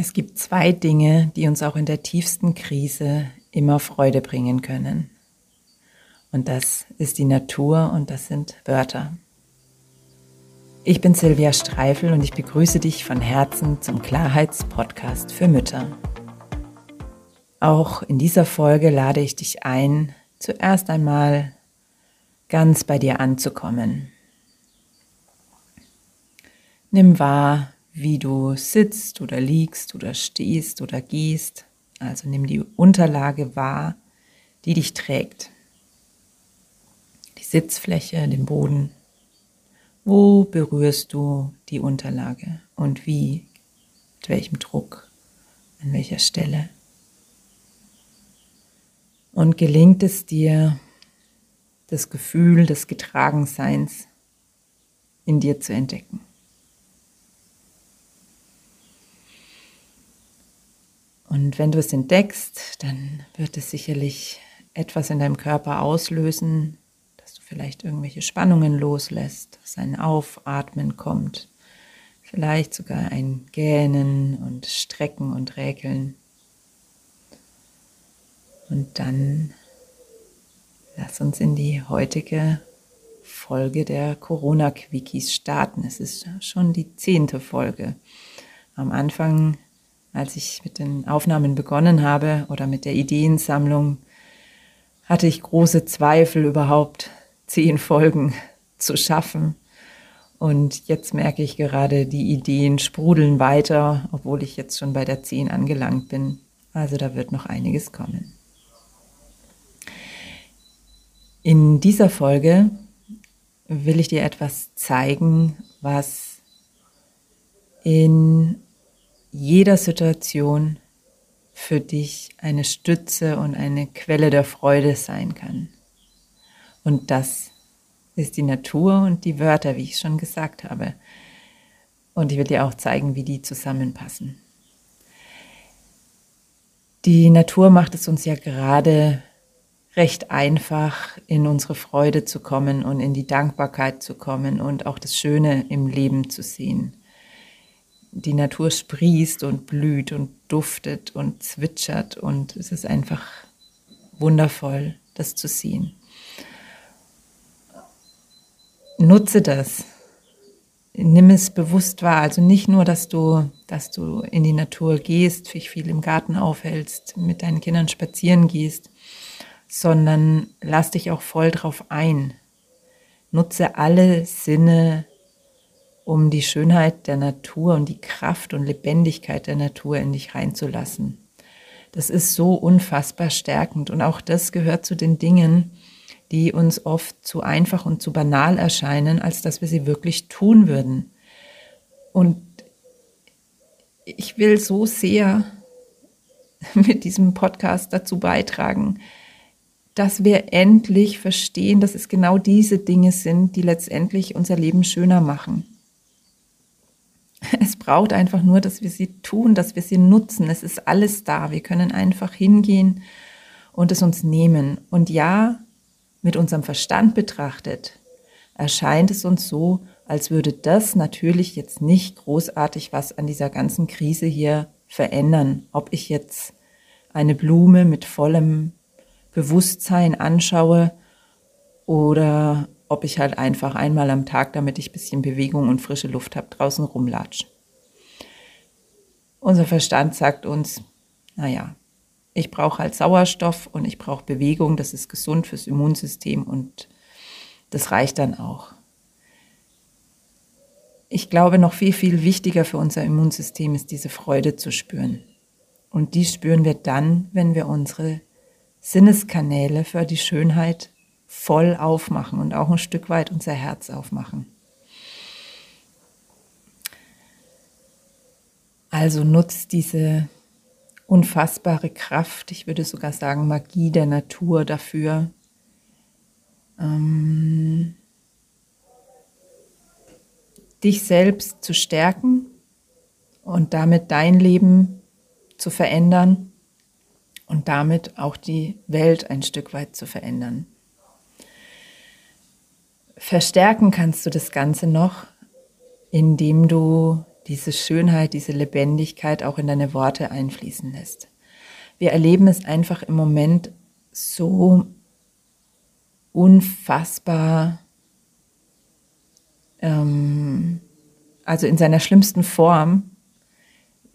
Es gibt zwei Dinge, die uns auch in der tiefsten Krise immer Freude bringen können. Und das ist die Natur und das sind Wörter. Ich bin Silvia Streifel und ich begrüße dich von Herzen zum Klarheitspodcast für Mütter. Auch in dieser Folge lade ich dich ein, zuerst einmal ganz bei dir anzukommen. Nimm wahr, wie du sitzt oder liegst oder stehst oder gehst. Also nimm die Unterlage wahr, die dich trägt. Die Sitzfläche, den Boden. Wo berührst du die Unterlage und wie? Mit welchem Druck? An welcher Stelle? Und gelingt es dir, das Gefühl des Getragenseins in dir zu entdecken? Und wenn du es entdeckst, dann wird es sicherlich etwas in deinem Körper auslösen, dass du vielleicht irgendwelche Spannungen loslässt, dass ein Aufatmen kommt, vielleicht sogar ein Gähnen und Strecken und Räkeln. Und dann lass uns in die heutige Folge der Corona-Quickies starten. Es ist schon die zehnte Folge. Am Anfang als ich mit den Aufnahmen begonnen habe oder mit der Ideensammlung, hatte ich große Zweifel überhaupt zehn Folgen zu schaffen. Und jetzt merke ich gerade, die Ideen sprudeln weiter, obwohl ich jetzt schon bei der zehn angelangt bin. Also da wird noch einiges kommen. In dieser Folge will ich dir etwas zeigen, was in jeder Situation für dich eine Stütze und eine Quelle der Freude sein kann. Und das ist die Natur und die Wörter, wie ich schon gesagt habe. Und ich will dir auch zeigen, wie die zusammenpassen. Die Natur macht es uns ja gerade recht einfach, in unsere Freude zu kommen und in die Dankbarkeit zu kommen und auch das Schöne im Leben zu sehen die Natur sprießt und blüht und duftet und zwitschert und es ist einfach wundervoll, das zu sehen. Nutze das. Nimm es bewusst wahr. Also nicht nur, dass du, dass du in die Natur gehst, dich viel im Garten aufhältst, mit deinen Kindern spazieren gehst, sondern lass dich auch voll drauf ein. Nutze alle Sinne um die Schönheit der Natur und die Kraft und Lebendigkeit der Natur in dich reinzulassen. Das ist so unfassbar stärkend und auch das gehört zu den Dingen, die uns oft zu einfach und zu banal erscheinen, als dass wir sie wirklich tun würden. Und ich will so sehr mit diesem Podcast dazu beitragen, dass wir endlich verstehen, dass es genau diese Dinge sind, die letztendlich unser Leben schöner machen. Es braucht einfach nur, dass wir sie tun, dass wir sie nutzen. Es ist alles da. Wir können einfach hingehen und es uns nehmen. Und ja, mit unserem Verstand betrachtet, erscheint es uns so, als würde das natürlich jetzt nicht großartig was an dieser ganzen Krise hier verändern. Ob ich jetzt eine Blume mit vollem Bewusstsein anschaue oder ob ich halt einfach einmal am Tag, damit ich ein bisschen Bewegung und frische Luft habe, draußen rumlatsch. Unser Verstand sagt uns, naja, ich brauche halt Sauerstoff und ich brauche Bewegung, das ist gesund fürs Immunsystem und das reicht dann auch. Ich glaube, noch viel, viel wichtiger für unser Immunsystem ist diese Freude zu spüren. Und die spüren wir dann, wenn wir unsere Sinneskanäle für die Schönheit voll aufmachen und auch ein Stück weit unser Herz aufmachen. Also nutzt diese unfassbare Kraft, ich würde sogar sagen Magie der Natur dafür, ähm, dich selbst zu stärken und damit dein Leben zu verändern und damit auch die Welt ein Stück weit zu verändern. Verstärken kannst du das Ganze noch, indem du diese Schönheit, diese Lebendigkeit auch in deine Worte einfließen lässt. Wir erleben es einfach im Moment so unfassbar, ähm, also in seiner schlimmsten Form,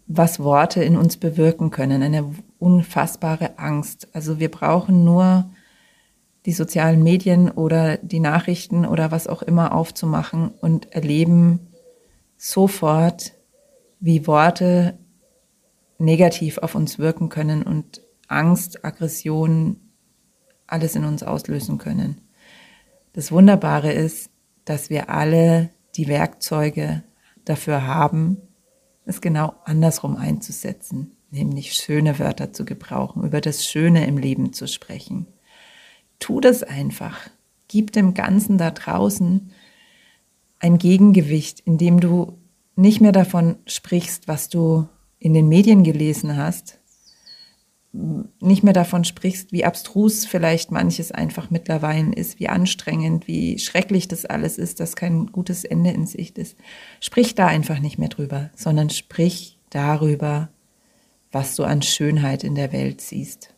was Worte in uns bewirken können. Eine unfassbare Angst. Also wir brauchen nur die sozialen Medien oder die Nachrichten oder was auch immer aufzumachen und erleben sofort, wie Worte negativ auf uns wirken können und Angst, Aggression, alles in uns auslösen können. Das Wunderbare ist, dass wir alle die Werkzeuge dafür haben, es genau andersrum einzusetzen, nämlich schöne Wörter zu gebrauchen, über das Schöne im Leben zu sprechen. Tu das einfach. Gib dem Ganzen da draußen ein Gegengewicht, indem du nicht mehr davon sprichst, was du in den Medien gelesen hast, nicht mehr davon sprichst, wie abstrus vielleicht manches einfach mittlerweile ist, wie anstrengend, wie schrecklich das alles ist, dass kein gutes Ende in Sicht ist. Sprich da einfach nicht mehr drüber, sondern sprich darüber, was du an Schönheit in der Welt siehst,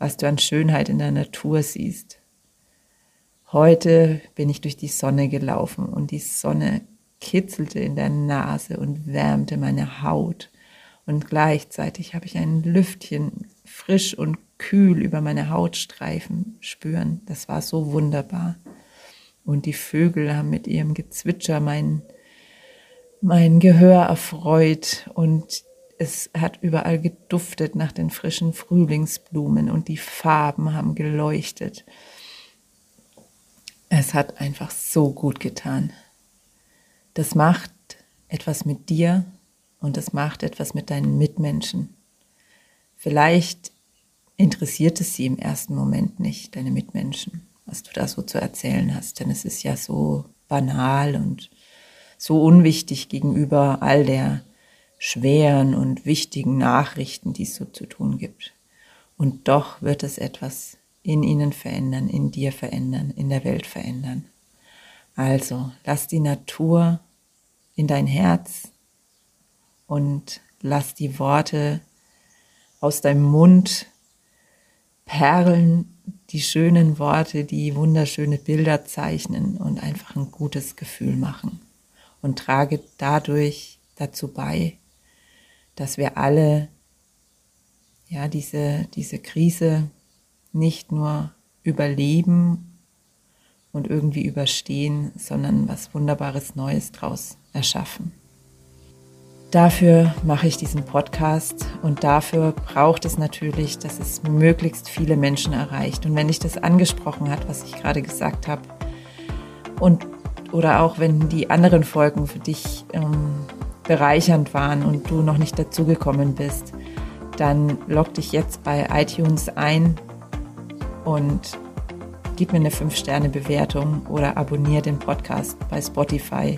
was du an Schönheit in der Natur siehst. Heute bin ich durch die Sonne gelaufen und die Sonne kitzelte in der Nase und wärmte meine Haut und gleichzeitig habe ich ein Lüftchen frisch und kühl über meine Hautstreifen spüren. Das war so wunderbar. Und die Vögel haben mit ihrem Gezwitscher mein, mein Gehör erfreut und es hat überall geduftet nach den frischen Frühlingsblumen und die Farben haben geleuchtet. Es hat einfach so gut getan. Das macht etwas mit dir und das macht etwas mit deinen Mitmenschen. Vielleicht interessiert es sie im ersten Moment nicht, deine Mitmenschen, was du da so zu erzählen hast, denn es ist ja so banal und so unwichtig gegenüber all der schweren und wichtigen Nachrichten, die es so zu tun gibt. Und doch wird es etwas in ihnen verändern, in dir verändern, in der Welt verändern. Also lass die Natur in dein Herz, und lass die Worte aus deinem Mund perlen, die schönen Worte, die wunderschöne Bilder zeichnen und einfach ein gutes Gefühl machen. Und trage dadurch dazu bei, dass wir alle ja diese, diese Krise nicht nur überleben und irgendwie überstehen, sondern was Wunderbares Neues draus erschaffen. Dafür mache ich diesen Podcast und dafür braucht es natürlich, dass es möglichst viele Menschen erreicht. Und wenn dich das angesprochen hat, was ich gerade gesagt habe, und oder auch wenn die anderen Folgen für dich ähm, bereichernd waren und du noch nicht dazugekommen bist, dann log dich jetzt bei iTunes ein und gib mir eine 5-Sterne-Bewertung oder abonniere den Podcast bei Spotify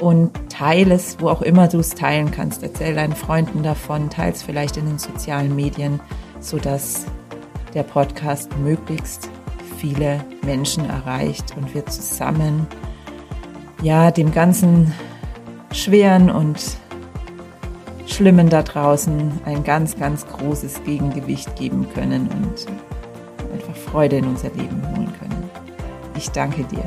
und teile es, wo auch immer du es teilen kannst. Erzähl deinen Freunden davon, teile es vielleicht in den sozialen Medien, sodass der Podcast möglichst viele Menschen erreicht und wir zusammen ja dem ganzen Schweren und Schlimmen da draußen ein ganz, ganz großes Gegengewicht geben können und einfach Freude in unser Leben holen können. Ich danke dir.